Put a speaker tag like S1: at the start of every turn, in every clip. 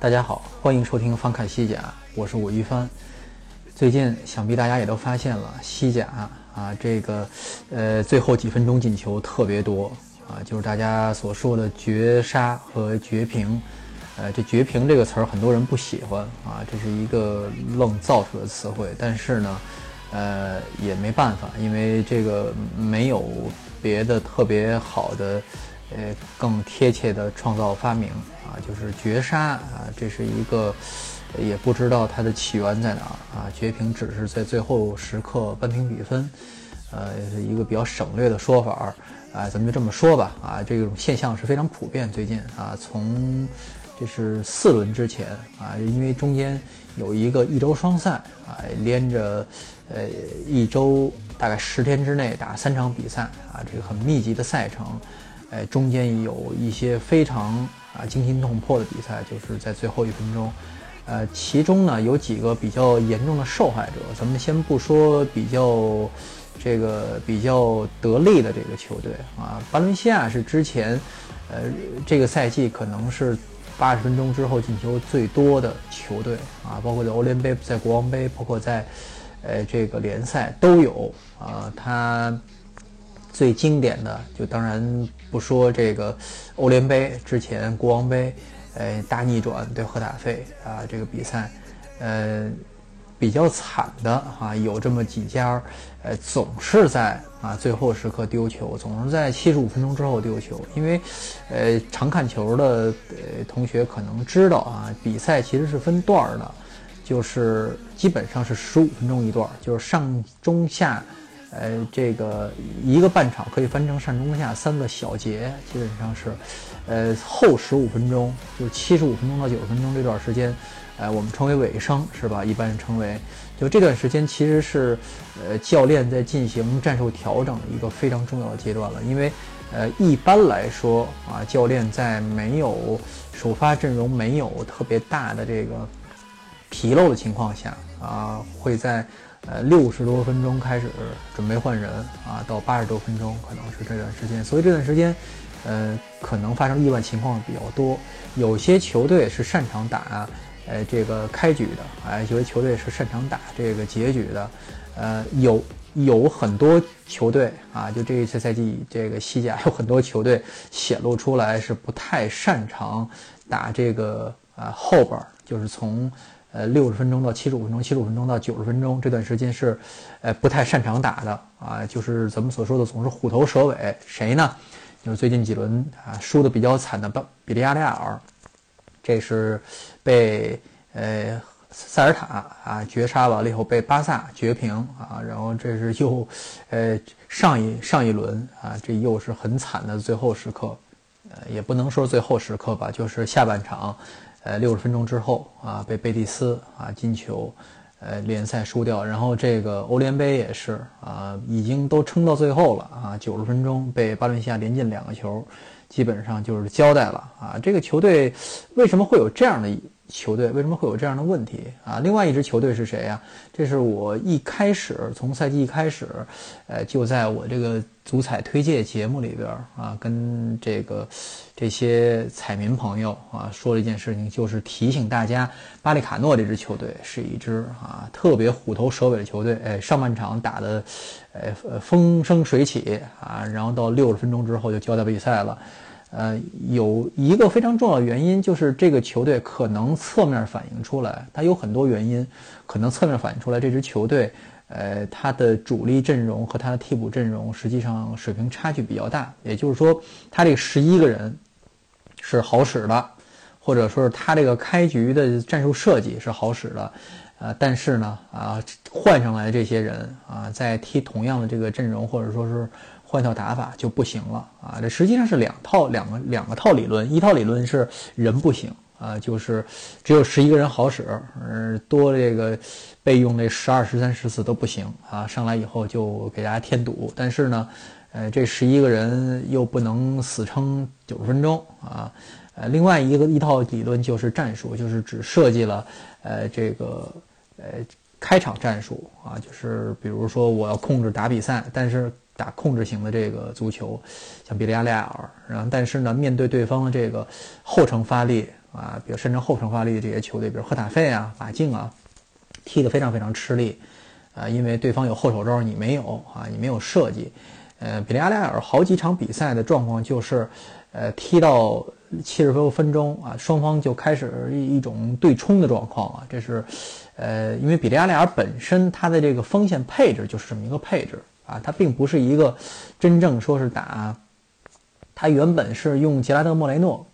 S1: 大家好，欢迎收听《翻看西甲》，我是武一帆。最近想必大家也都发现了，西甲啊，这个呃，最后几分钟进球特别多啊，就是大家所说的绝杀和绝平。呃，这绝平这个词儿很多人不喜欢啊，这是一个愣造出的词汇，但是呢。呃，也没办法，因为这个没有别的特别好的，呃，更贴切的创造发明啊，就是绝杀啊，这是一个也不知道它的起源在哪儿啊。绝平只是在最后时刻扳平比分，呃，是一个比较省略的说法啊，咱们就这么说吧啊，这种现象是非常普遍，最近啊，从。这是四轮之前啊，因为中间有一个一周双赛啊，连着呃一周大概十天之内打三场比赛啊，这个很密集的赛程，呃，中间有一些非常啊惊心动魄的比赛，就是在最后一分钟，呃，其中呢有几个比较严重的受害者，咱们先不说比较这个比较得力的这个球队啊，巴伦西亚是之前呃这个赛季可能是。八十分钟之后进球最多的球队啊，包括在欧联杯、在国王杯，包括在，呃，这个联赛都有啊。他最经典的就当然不说这个欧联杯之前国王杯，呃，大逆转对赫塔费啊这个比赛，呃。比较惨的啊，有这么几家，呃，总是在啊最后时刻丢球，总是在七十五分钟之后丢球。因为，呃，常看球的呃同学可能知道啊，比赛其实是分段的，就是基本上是十五分钟一段，就是上中下，呃，这个一个半场可以分成上中下三个小节，基本上是，呃，后十五分钟，就是七十五分钟到九十分钟这段时间。哎，我们称为尾声是吧？一般称为，就这段时间其实是，呃，教练在进行战术调整的一个非常重要的阶段了。因为，呃，一般来说啊，教练在没有首发阵容没有特别大的这个纰漏的情况下啊，会在呃六十多分钟开始准备换人啊，到八十多分钟可能是这段时间。所以这段时间，呃，可能发生意外情况比较多。有些球队是擅长打。呃，这个开局的，哎，有些球队是擅长打这个结局的，呃，有有很多球队啊，就这一次赛季，这个西甲有很多球队显露出来是不太擅长打这个啊后边，就是从呃六十分钟到七十五分钟，七十五分钟到九十分钟这段时间是，呃不太擅长打的啊，就是咱们所说的总是虎头蛇尾，谁呢？就是最近几轮啊输的比较惨的比利亚雷亚尔。这是被呃塞尔塔啊绝杀完了以后被巴萨绝平啊，然后这是又呃上一上一轮啊，这又是很惨的最后时刻，呃也不能说最后时刻吧，就是下半场呃六十分钟之后啊被贝蒂斯啊进球呃联赛输掉，然后这个欧联杯也是啊已经都撑到最后了啊九十分钟被巴伦西亚连进两个球。基本上就是交代了啊，这个球队为什么会有这样的球队？为什么会有这样的问题啊？另外一支球队是谁呀？这是我一开始从赛季一开始，呃，就在我这个足彩推介节目里边啊，跟这个这些彩民朋友啊说了一件事情，就是提醒大家，巴利卡诺这支球队是一支啊特别虎头蛇尾的球队。哎，上半场打的，呃，风生水起啊，然后到六十分钟之后就交代比赛了。呃，有一个非常重要的原因，就是这个球队可能侧面反映出来，它有很多原因，可能侧面反映出来这支球队，呃，它的主力阵容和它的替补阵容实际上水平差距比较大。也就是说，他这十一个人是好使的，或者说是他这个开局的战术设计是好使的，呃，但是呢，啊，换上来这些人啊，在踢同样的这个阵容，或者说是换套打法就不行了啊。这实际上是两套两个两个套理论，一套理论是人不行啊，就是只有十一个人好使，呃，多这个备用那十二、十三、十四都不行啊。上来以后就给大家添堵，但是呢，呃，这十一个人又不能死撑九十分钟啊。呃，另外一个一套理论就是战术，就是只设计了呃这个。呃，开场战术啊，就是比如说我要控制打比赛，但是打控制型的这个足球，像比利亚雷尔，然后但是呢，面对对方的这个后程发力啊，比如甚至后程发力的这些球队，比如赫塔费啊、马竞啊，踢得非常非常吃力啊，因为对方有后手招，你没有啊，你没有设计。呃，比利亚雷尔好几场比赛的状况就是，呃，踢到七十多分钟啊，双方就开始一一种对冲的状况啊，这是。呃，因为比利亚雷尔本身它的这个锋线配置就是这么一个配置啊，它并不是一个真正说是打，它原本是用杰拉德莫雷诺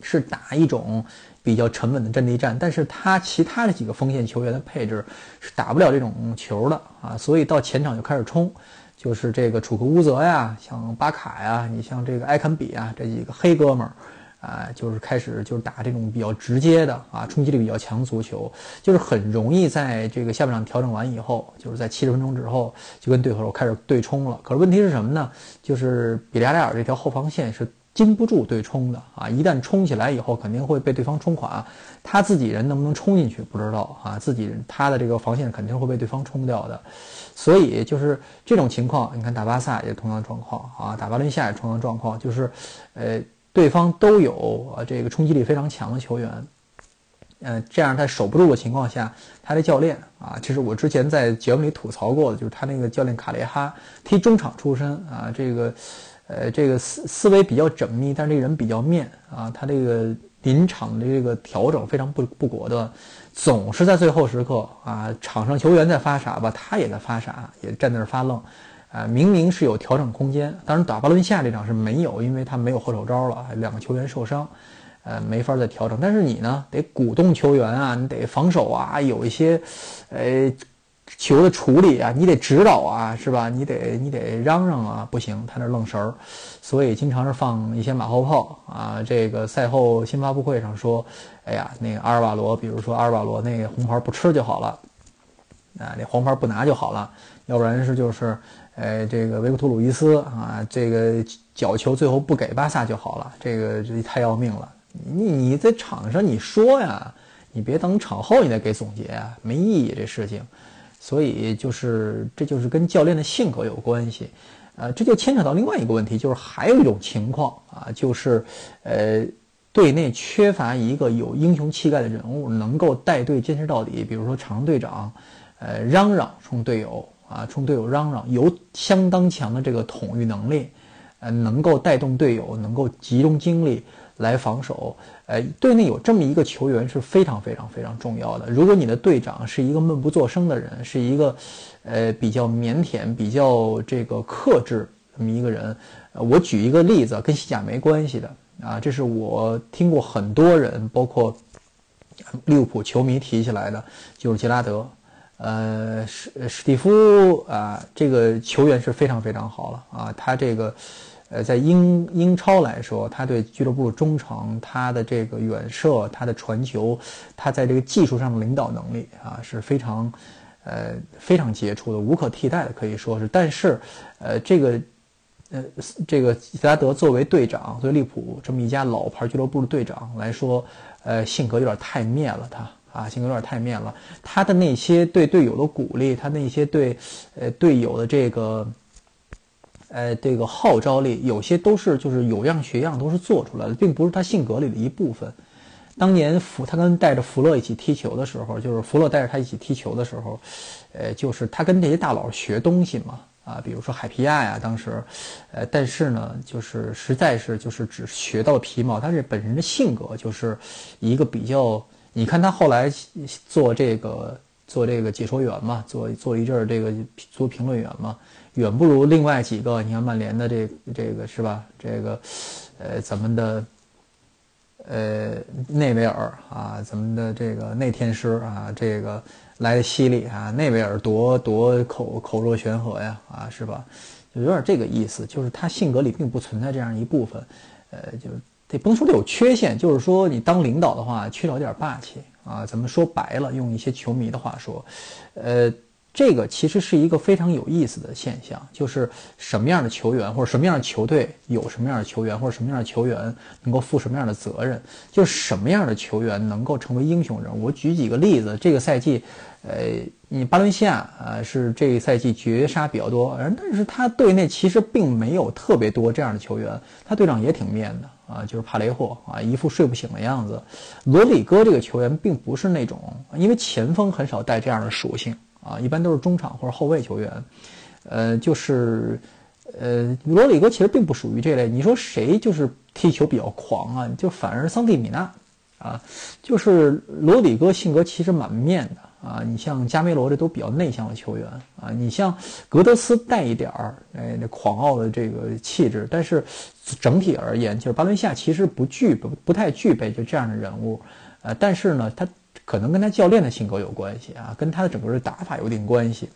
S1: 是打一种比较沉稳的阵地战，但是他其他的几个锋线球员的配置是打不了这种球的啊，所以到前场就开始冲，就是这个楚克乌泽呀，像巴卡呀，你像这个埃坎比啊这几个黑哥们儿。啊，就是开始就是打这种比较直接的啊，冲击力比较强足球，就是很容易在这个下半场调整完以后，就是在七十分钟之后就跟对手开始对冲了。可是问题是什么呢？就是比利亚雷尔这条后防线是经不住对冲的啊，一旦冲起来以后，肯定会被对方冲垮。他自己人能不能冲进去不知道啊，自己人他的这个防线肯定会被对方冲掉的。所以就是这种情况，你看打巴萨也同样状况啊，打巴伦西亚也同样状况，就是呃。对方都有啊这个冲击力非常强的球员，呃，这样他守不住的情况下，他的教练啊，其实我之前在节目里吐槽过的，就是他那个教练卡雷哈踢中场出身啊，这个呃这个思思维比较缜密，但是这个人比较面啊，他这个临场的这个调整非常不不果断，总是在最后时刻啊，场上球员在发傻吧，他也在发傻，也站那儿发愣。啊，明明是有调整空间，当然打巴伦西亚这场是没有，因为他没有后手招了，两个球员受伤，呃，没法再调整。但是你呢，得鼓动球员啊，你得防守啊，有一些，呃，球的处理啊，你得指导啊，是吧？你得你得嚷嚷啊，不行，他那愣神儿，所以经常是放一些马后炮啊。这个赛后新发布会上说，哎呀，那个阿尔瓦罗，比如说阿尔瓦罗那个红牌不吃就好了，啊，那黄牌不拿就好了，要不然是就是。哎，这个维克托·鲁伊斯啊，这个角球最后不给巴萨就好了，这个这太要命了。你你在场上你说呀，你别等场后你再给总结啊，没意义这事情。所以就是这就是跟教练的性格有关系，呃，这就牵扯到另外一个问题，就是还有一种情况啊，就是呃，队内缺乏一个有英雄气概的人物，能够带队坚持到底。比如说场上队长，呃，嚷嚷冲队友。啊，冲队友嚷嚷，有相当强的这个统御能力，呃，能够带动队友，能够集中精力来防守。呃，队内有这么一个球员是非常非常非常重要的。如果你的队长是一个闷不作声的人，是一个呃比较腼腆、比较这个克制这么一个人，我举一个例子，跟西甲没关系的啊，这是我听过很多人，包括利物浦球迷提起来的，就是杰拉德。呃，史史蒂夫啊，这个球员是非常非常好了啊。他这个，呃，在英英超来说，他对俱乐部忠诚，他的这个远射，他的传球，他在这个技术上的领导能力啊，是非常，呃，非常杰出的，无可替代的，可以说是。但是，呃，这个，呃，这个吉拉德作为队长，作为利普这么一家老牌俱乐部的队长来说，呃，性格有点太面了，他。啊，性格有点太面了。他的那些对队友的鼓励，他那些对，呃，队友的这个，呃，这个号召力，有些都是就是有样学样，都是做出来的，并不是他性格里的一部分。当年福他跟带着福勒一起踢球的时候，就是福勒带着他一起踢球的时候，呃，就是他跟这些大佬学东西嘛，啊，比如说海皮亚呀，当时，呃，但是呢，就是实在是就是只学到了皮毛，他这本人的性格就是一个比较。你看他后来做这个做这个解说员嘛，做做一阵儿这个做评论员嘛，远不如另外几个。你看曼联的这这个是吧？这个，呃，咱们的，呃，内维尔啊，咱们的这个内天师啊，这个来的犀利啊，内维尔多多口口若悬河呀，啊，是吧？就有点这个意思，就是他性格里并不存在这样一部分，呃，就得不能说他有缺陷，就是说你当领导的话缺少点霸气啊。咱们说白了，用一些球迷的话说，呃。这个其实是一个非常有意思的现象，就是什么样的球员或者什么样的球队有什么样的球员或者什么样的球员能够负什么样的责任，就是什么样的球员能够成为英雄人物。我举几个例子，这个赛季，呃，你巴伦西亚啊是这个赛季绝杀比较多，但是他队内其实并没有特别多这样的球员，他队长也挺面的啊，就是帕雷霍啊，一副睡不醒的样子。罗里戈这个球员并不是那种，因为前锋很少带这样的属性。啊，一般都是中场或者后卫球员，呃，就是，呃，罗里戈其实并不属于这类。你说谁就是踢球比较狂啊？就反而桑蒂米纳，啊，就是罗里戈性格其实蛮面的啊。你像加梅罗这都比较内向的球员啊。你像格德斯带一点儿哎那狂傲的这个气质，但是整体而言，就是巴伦西亚其实不具不不太具备就这样的人物，呃，但是呢，他。可能跟他教练的性格有关系啊，跟他的整个的打法有点关系，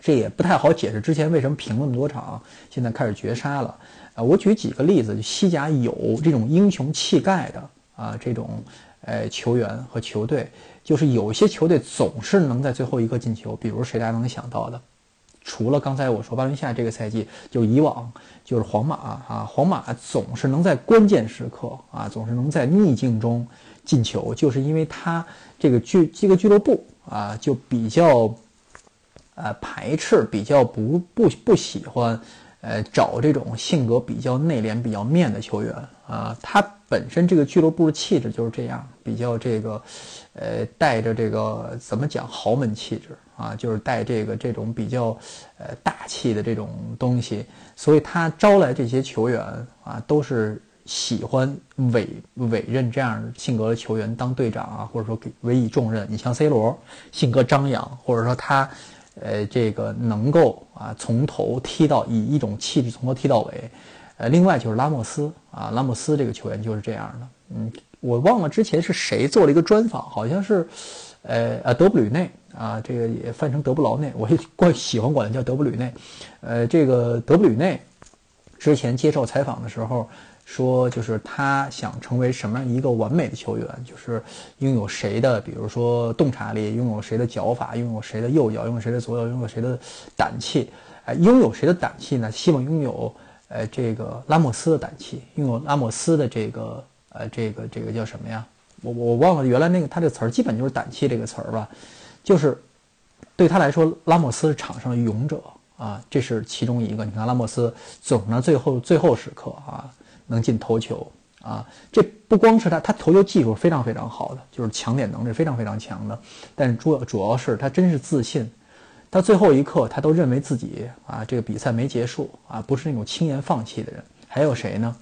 S1: 这也不太好解释。之前为什么平那么多场，现在开始绝杀了？啊，我举几个例子，西甲有这种英雄气概的啊，这种呃球员和球队，就是有些球队总是能在最后一刻进球。比如谁大家能想到的？除了刚才我说巴伦西亚这个赛季，就以往就是皇马啊，皇马总是能在关键时刻啊，总是能在逆境中。进球就是因为他这个俱这个俱乐部啊，就比较呃排斥，比较不不不喜欢呃找这种性格比较内敛、比较面的球员啊。他本身这个俱乐部的气质就是这样，比较这个呃带着这个怎么讲豪门气质啊，就是带这个这种比较呃大气的这种东西，所以他招来这些球员啊都是。喜欢委委任这样性格的球员当队长啊，或者说给委以重任。你像 C 罗，性格张扬，或者说他，呃，这个能够啊从头踢到以一种气质从头踢到尾。呃，另外就是拉莫斯啊，拉莫斯这个球员就是这样的。嗯，我忘了之前是谁做了一个专访，好像是，呃呃德布吕内啊，这个也翻成德布劳内，我也惯喜欢管他叫德布吕内。呃，这个德布吕内之前接受采访的时候。说就是他想成为什么样一个完美的球员，就是拥有谁的，比如说洞察力，拥有谁的脚法，拥有谁的右脚，拥有谁的左脚，拥有谁的胆气。哎，拥有谁的胆气呢？希望拥有呃这个拉莫斯的胆气，拥有拉莫斯的这个呃这个这个叫什么呀？我我忘了原来那个他这词儿，基本就是胆气这个词儿吧。就是对他来说，拉莫斯是场上的勇者啊，这是其中一个。你看拉莫斯总呢最后最后时刻啊。能进头球啊！这不光是他，他头球技术非常非常好的，就是抢点能力非常非常强的。但是主要主要是他真是自信，到最后一刻他都认为自己啊这个比赛没结束啊，不是那种轻言放弃的人。还有谁呢？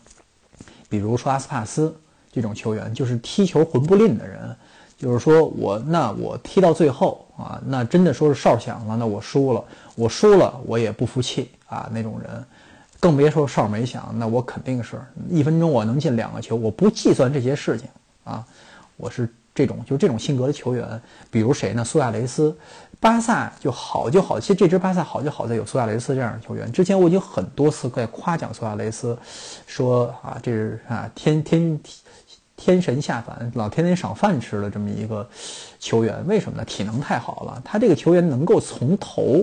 S1: 比如说阿斯帕斯这种球员，就是踢球魂不吝的人，就是说我那我踢到最后啊，那真的说是哨响了，那我输了，我输了我也不服气啊那种人。更别说哨没响，那我肯定是一分钟我能进两个球，我不计算这些事情啊，我是这种就这种性格的球员。比如谁呢？苏亚雷斯，巴萨就好就好，其实这支巴萨好就好在有苏亚雷斯这样的球员。之前我已经很多次在夸奖苏亚雷斯，说啊这是啊天天天神下凡，老天天赏饭吃的这么一个球员。为什么呢？体能太好了，他这个球员能够从头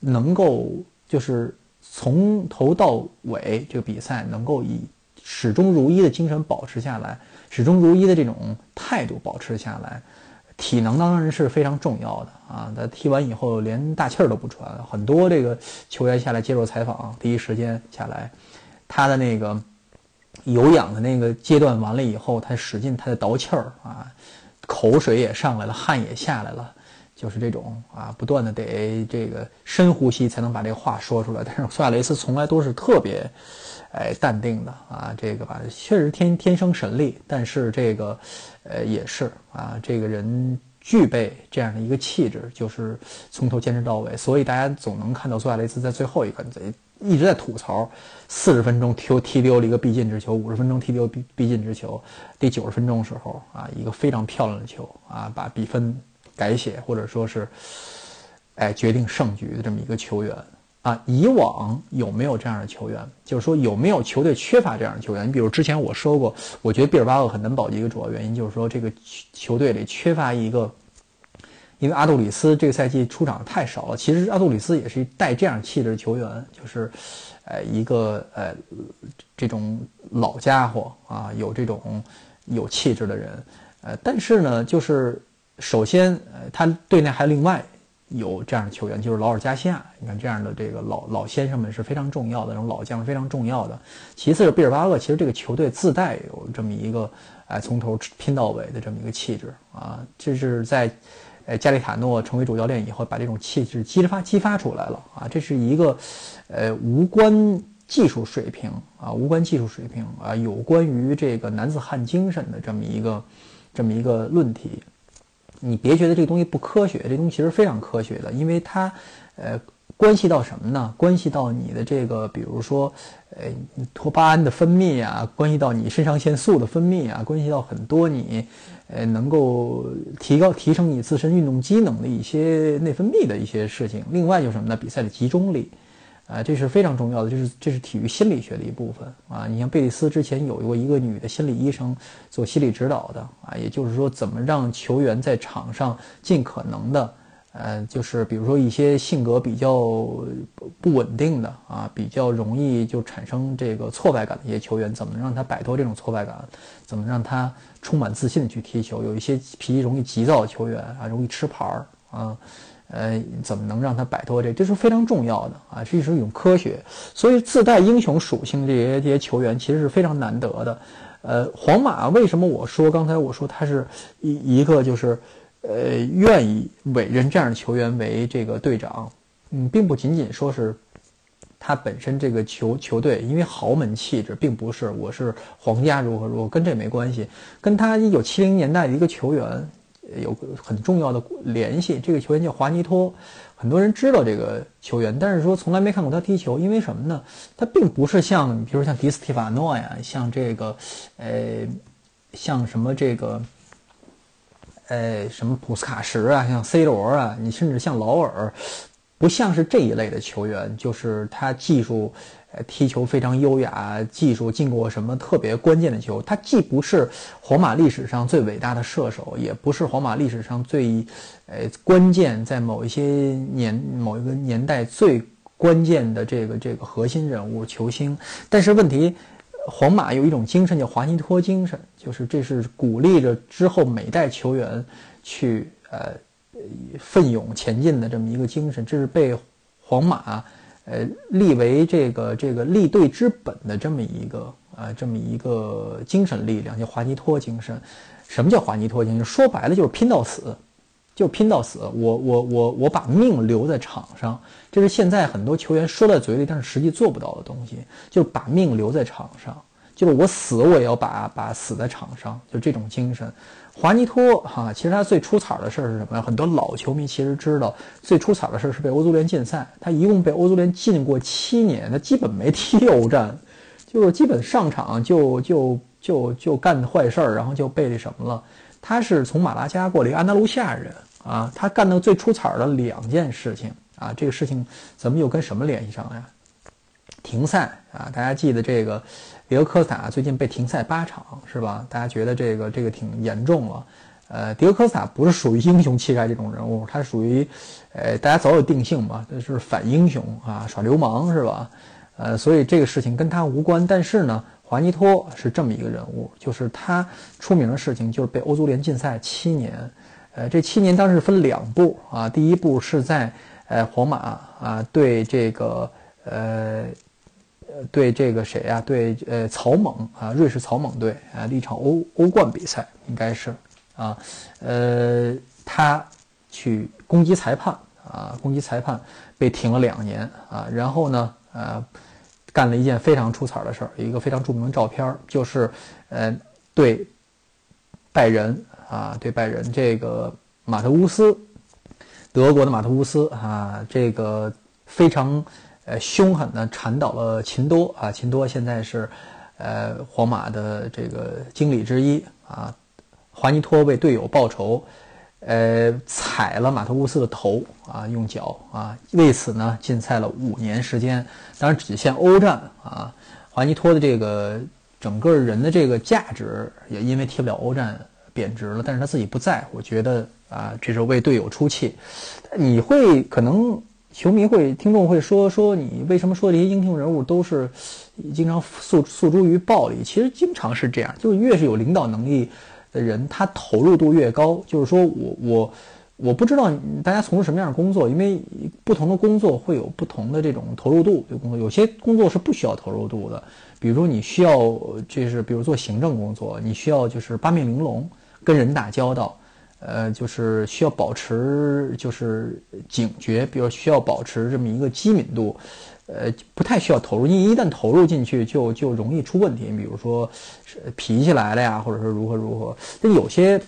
S1: 能够就是。从头到尾，这个比赛能够以始终如一的精神保持下来，始终如一的这种态度保持下来，体能当然是非常重要的啊！他踢完以后连大气儿都不喘，很多这个球员下来接受采访，第一时间下来，他的那个有氧的那个阶段完了以后，他使劲他在倒气儿啊，口水也上来了，汗也下来了。就是这种啊，不断的得这个深呼吸才能把这个话说出来。但是苏亚雷斯从来都是特别，哎，淡定的啊，这个吧，确实天天生神力，但是这个，呃，也是啊，这个人具备这样的一个气质，就是从头坚持到尾，所以大家总能看到苏亚雷斯在最后一个一直在吐槽，四十分钟踢踢丢了一个必进之球，五十分钟踢丢必必进之球，第九十分钟时候啊，一个非常漂亮的球啊，把比分改写或者说是，哎决定胜局的这么一个球员啊，以往有没有这样的球员？就是说有没有球队缺乏这样的球员？你比如之前我说过，我觉得毕尔巴鄂很难保级一个主要原因就是说这个球队里缺乏一个。因为阿杜里斯这个赛季出场太少了，其实阿杜里斯也是带这样气质的球员，就是，呃，一个呃，这种老家伙啊，有这种有气质的人，呃，但是呢，就是首先，呃，他队内还另外有这样的球员，就是劳尔加西亚，你看这样的这个老老先生们是非常重要的，这种老将是非常重要的。其次是毕尔巴鄂，其实这个球队自带有这么一个，哎，从头拼到尾的这么一个气质啊，这是在。呃，加里塔诺成为主教练以后，把这种气质激发激发出来了啊！这是一个，呃，无关技术水平啊，无关技术水平啊，有关于这个男子汉精神的这么一个，这么一个论题。你别觉得这个东西不科学，这东西其实非常科学的，因为它，呃。关系到什么呢？关系到你的这个，比如说，呃，托巴胺的分泌啊，关系到你肾上腺素的分泌啊，关系到很多你，呃，能够提高、提升你自身运动机能的一些内分泌的一些事情。另外就是什么呢？比赛的集中力，啊，这是非常重要的，就是这是体育心理学的一部分啊。你像贝利斯之前有过一个女的心理医生做心理指导的啊，也就是说，怎么让球员在场上尽可能的。呃，就是比如说一些性格比较不稳定的啊，比较容易就产生这个挫败感的一些球员，怎么让他摆脱这种挫败感？怎么让他充满自信的去踢球？有一些脾气容易急躁的球员啊，容易吃牌儿啊，呃，怎么能让他摆脱这？这是非常重要的啊，这是一种科学。所以自带英雄属性这些这些球员其实是非常难得的。呃，皇马为什么我说刚才我说他是一一个就是。呃，愿意委任这样的球员为这个队长，嗯，并不仅仅说是他本身这个球球队因为豪门气质，并不是我是皇家如何如何，跟这没关系，跟他一九七零年代的一个球员有很重要的联系。这个球员叫华尼托，很多人知道这个球员，但是说从来没看过他踢球，因为什么呢？他并不是像比如像迪斯蒂法诺呀，像这个，呃，像什么这个。呃，什么普斯卡什啊，像 C 罗啊，你甚至像劳尔，不像是这一类的球员，就是他技术，踢球非常优雅，技术进过什么特别关键的球。他既不是皇马历史上最伟大的射手，也不是皇马历史上最，呃，关键在某一些年某一个年代最关键的这个这个核心人物球星。但是问题。皇马有一种精神叫华尼托精神，就是这是鼓励着之后每代球员去呃奋勇前进的这么一个精神，这是被皇马呃立为这个这个立队之本的这么一个啊这么一个精神力量，叫华尼托精神。什么叫华尼托精神？说白了就是拼到死。就拼到死，我我我我把命留在场上，这是现在很多球员说在嘴里，但是实际做不到的东西。就把命留在场上，就是我死我也要把把死在场上，就这种精神。华尼托哈，其实他最出彩的事儿是什么呀？很多老球迷其实知道，最出彩的事儿是被欧足联禁赛。他一共被欧足联禁过七年，他基本没踢 欧战，就基本上场就就就就干坏事儿，然后就被那什么了。他是从马拉加过来，一个安达卢西亚人。啊，他干的最出彩的两件事情啊，这个事情怎么又跟什么联系上了呀？停赛啊，大家记得这个，迪欧科斯塔最近被停赛八场，是吧？大家觉得这个这个挺严重了。呃，迪欧科斯塔不是属于英雄气概这种人物，他属于，呃，大家早有定性嘛，就是反英雄啊，耍流氓是吧？呃，所以这个事情跟他无关。但是呢，华尼托是这么一个人物，就是他出名的事情就是被欧足联禁赛七年。呃，这七年当时分两步啊，第一步是在呃皇马啊对这个呃对这个谁啊对呃草蜢啊瑞士草蜢队啊一场欧欧冠比赛应该是啊呃他去攻击裁判啊攻击裁判被停了两年啊然后呢呃干了一件非常出彩的事儿，一个非常著名的照片就是呃对拜仁。啊，对拜仁这个马特乌斯，德国的马特乌斯啊，这个非常呃凶狠的铲倒了秦多啊，秦多现在是呃皇马的这个经理之一啊，华尼托为队友报仇。呃，踩了马特乌斯的头啊，用脚啊，为此呢禁赛了五年时间。当然只限欧战啊。华尼托的这个整个人的这个价值也因为踢不了欧战贬值了，但是他自己不在乎，觉得啊，这是为队友出气。你会可能球迷会、听众会说说你为什么说这些英雄人物都是经常诉诉诸于暴力？其实经常是这样，就越是有领导能力。的人，他投入度越高，就是说我我我不知道大家从事什么样的工作，因为不同的工作会有不同的这种投入度。工作有些工作是不需要投入度的，比如说你需要就是比如做行政工作，你需要就是八面玲珑，跟人打交道，呃，就是需要保持就是警觉，比如需要保持这么一个机敏度。呃，不太需要投入，你一旦投入进去，就就容易出问题。你比如说，脾气来了呀，或者说如何如何。那有些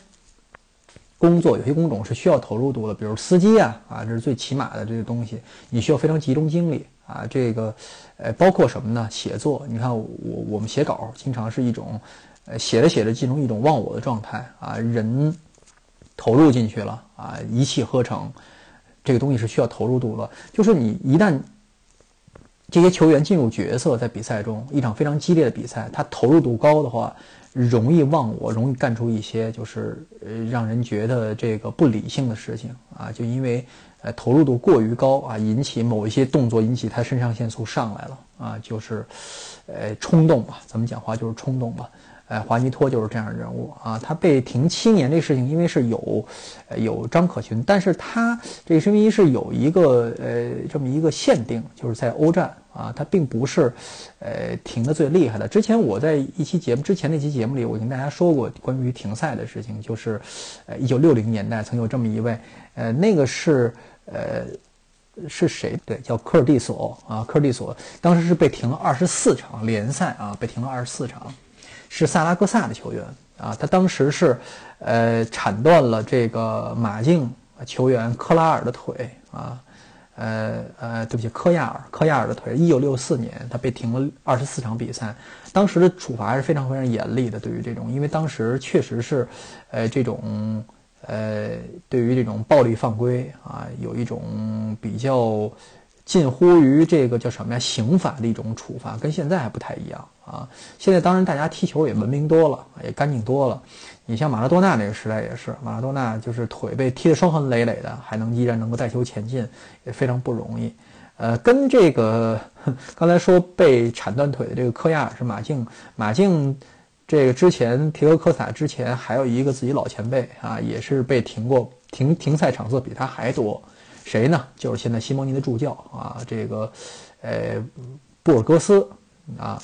S1: 工作，有些工种是需要投入度的，比如司机啊，啊，这是最起码的这个东西，你需要非常集中精力啊。这个，呃，包括什么呢？写作，你看我我们写稿，经常是一种，呃，写着写着进入一种忘我的状态啊，人投入进去了啊，一气呵成，这个东西是需要投入度的。就是你一旦这些球员进入角色，在比赛中一场非常激烈的比赛，他投入度高的话，容易忘我，容易干出一些就是呃让人觉得这个不理性的事情啊，就因为呃投入度过于高啊，引起某一些动作引起他肾上腺素上来了啊，就是呃冲动吧，咱们讲话就是冲动吧。哎，华尼托就是这样的人物啊，他被停七年这事情，因为是有，有张可群，但是他这个声明是有一个呃这么一个限定，就是在欧战啊，他并不是，呃停的最厉害的。之前我在一期节目之前那期节目里，我跟大家说过关于停赛的事情，就是，呃，一九六零年代曾有这么一位，呃，那个是呃是谁？对，叫科尔蒂索啊，科尔蒂索当时是被停了二十四场联赛啊，被停了二十四场。是萨拉戈萨的球员啊，他当时是，呃，铲断了这个马竞球员科拉尔的腿啊，呃呃，对不起，科亚尔，科亚尔的腿。一九六四年，他被停了二十四场比赛，当时的处罚是非常非常严厉的，对于这种，因为当时确实是，呃，这种，呃，对于这种暴力犯规啊，有一种比较。近乎于这个叫什么呀？刑法的一种处罚，跟现在还不太一样啊。现在当然大家踢球也文明多了，也干净多了。你像马拉多纳那个时代也是，马拉多纳就是腿被踢得伤痕累累的，还能依然能够带球前进，也非常不容易。呃，跟这个 刚才说被铲断腿的这个科亚是马竞，马竞这个之前提格科萨之前还有一个自己老前辈啊，也是被停过停停赛场次比他还多。谁呢？就是现在西蒙尼的助教啊，这个，呃，布尔戈斯啊，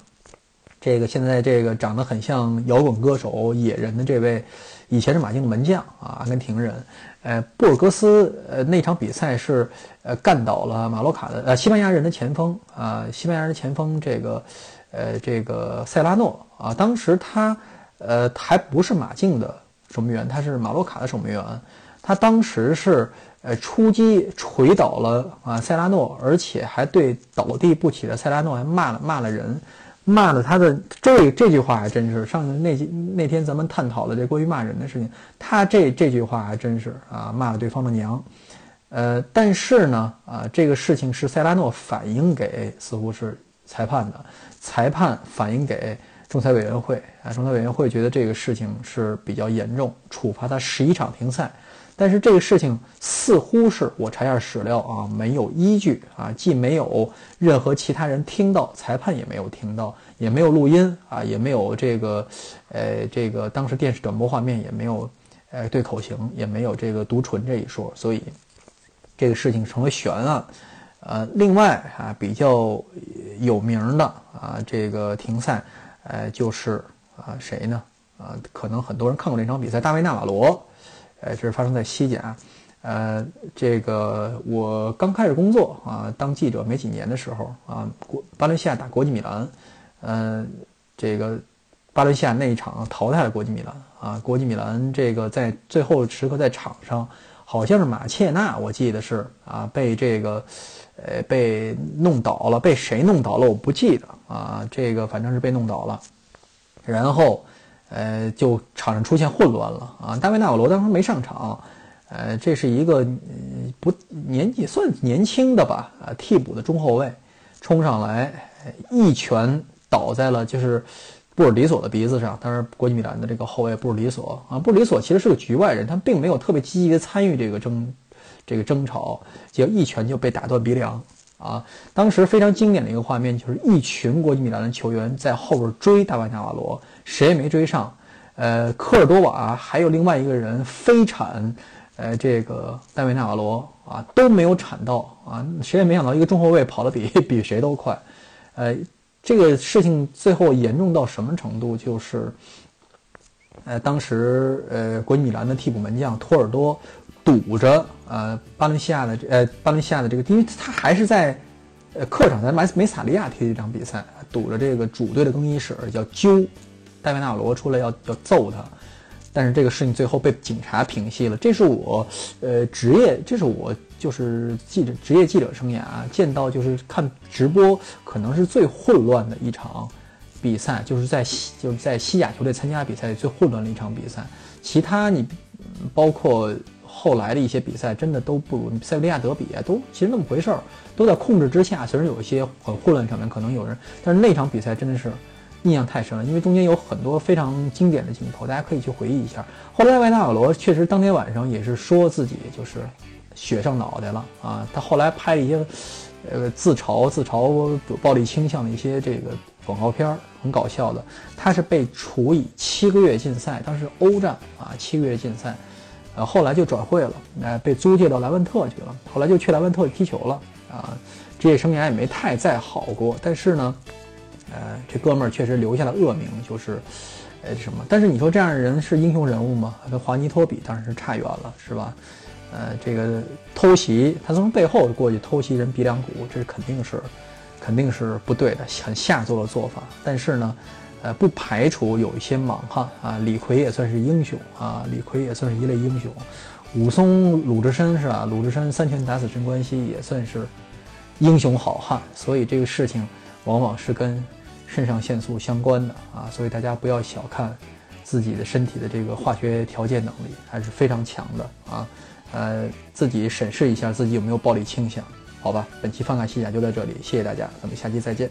S1: 这个现在这个长得很像摇滚歌手野人的这位，以前是马竞的门将啊，阿根廷人。呃，布尔戈斯呃那场比赛是呃干倒了马洛卡的呃西班牙人的前锋啊，西班牙人的前锋这个呃这个塞拉诺啊，当时他呃还不是马竞的守门员，他是马洛卡的守门员，他当时是。呃，出击锤倒了啊塞拉诺，而且还对倒地不起的塞拉诺还骂了骂了人，骂了他的这这句话还真是上那那天咱们探讨的这关于骂人的事情，他这这句话还真是啊骂了对方的娘，呃，但是呢啊这个事情是塞拉诺反映给似乎是裁判的，裁判反映给仲裁委员会啊，仲裁委员会觉得这个事情是比较严重，处罚他十一场停赛。但是这个事情似乎是我查一下史料啊，没有依据啊，既没有任何其他人听到，裁判也没有听到，也没有录音啊，也没有这个，呃，这个当时电视转播画面也没有，呃，对口型也没有这个读唇这一说，所以这个事情成为悬案。呃，另外啊，比较有名的啊，这个停赛，呃，就是啊谁呢？啊，可能很多人看过这场比赛，大卫纳瓦罗。呃，这是发生在西甲，呃，这个我刚开始工作啊，当记者没几年的时候啊，巴伦西亚打国际米兰，呃，这个巴伦西亚那一场淘汰了国际米兰啊，国际米兰这个在最后时刻在场上，好像是马切纳，我记得是啊，被这个呃被弄倒了，被谁弄倒了我不记得啊，这个反正是被弄倒了，然后呃就场上出现混乱了啊，大卫纳瓦罗当时没上场。呃，这是一个不年纪算年轻的吧，啊，替补的中后卫，冲上来一拳倒在了就是布尔里索的鼻子上。当然，国际米兰的这个后卫布尔里索啊，布尔里索其实是个局外人，他并没有特别积极的参与这个争这个争吵，结果一拳就被打断鼻梁啊。当时非常经典的一个画面就是一群国际米兰的球员在后边追大卫纳瓦罗，谁也没追上。呃，科尔多瓦还有另外一个人飞铲。呃，这个戴维纳瓦罗啊都没有铲到啊，谁也没想到一个中后卫跑得比 比谁都快，呃，这个事情最后严重到什么程度？就是，呃，当时呃国际米兰的替补门将托尔多堵着呃巴伦西亚的这呃巴伦西亚的这个，因为他还是在呃客场在梅梅萨利亚踢这场比赛，堵着这个主队的更衣室要揪戴维纳罗出来要要揍他。但是这个事情最后被警察平息了，这是我，呃，职业，这是我就是记者职业记者生涯见到就是看直播可能是最混乱的一场比赛，就是在西就是在西甲球队参加比赛最混乱的一场比赛。其他你包括后来的一些比赛，真的都不如塞维利亚德比啊，都其实那么回事儿，都在控制之下。虽然有一些很混乱场面，可能有人，但是那场比赛真的是。印象太深了，因为中间有很多非常经典的镜头，大家可以去回忆一下。后来维纳尔罗确实当天晚上也是说自己就是血上脑袋了啊，他后来拍了一些呃自嘲自嘲暴力倾向的一些这个广告片儿，很搞笑的。他是被处以七个月禁赛，当时欧战啊七个月禁赛，呃后来就转会了，呃被租借到莱万特去了，后来就去莱万特踢球了啊，职业生涯也没太再好过，但是呢。呃，这哥们儿确实留下了恶名，就是，呃，什么？但是你说这样的人是英雄人物吗？跟华尼托比当然是差远了，是吧？呃，这个偷袭，他从背后过去偷袭人鼻梁骨，这是肯定是，肯定是不对的，很下作的做法。但是呢，呃，不排除有一些莽汉啊，李逵也算是英雄啊，李逵也算是一类英雄。武松、鲁智深是吧？鲁智深三拳打死镇关西也算是英雄好汉。所以这个事情往往是跟。肾上腺素相关的啊，所以大家不要小看自己的身体的这个化学条件能力，还是非常强的啊。呃，自己审视一下自己有没有暴力倾向，好吧？本期翻看西甲就到这里，谢谢大家，咱们下期再见。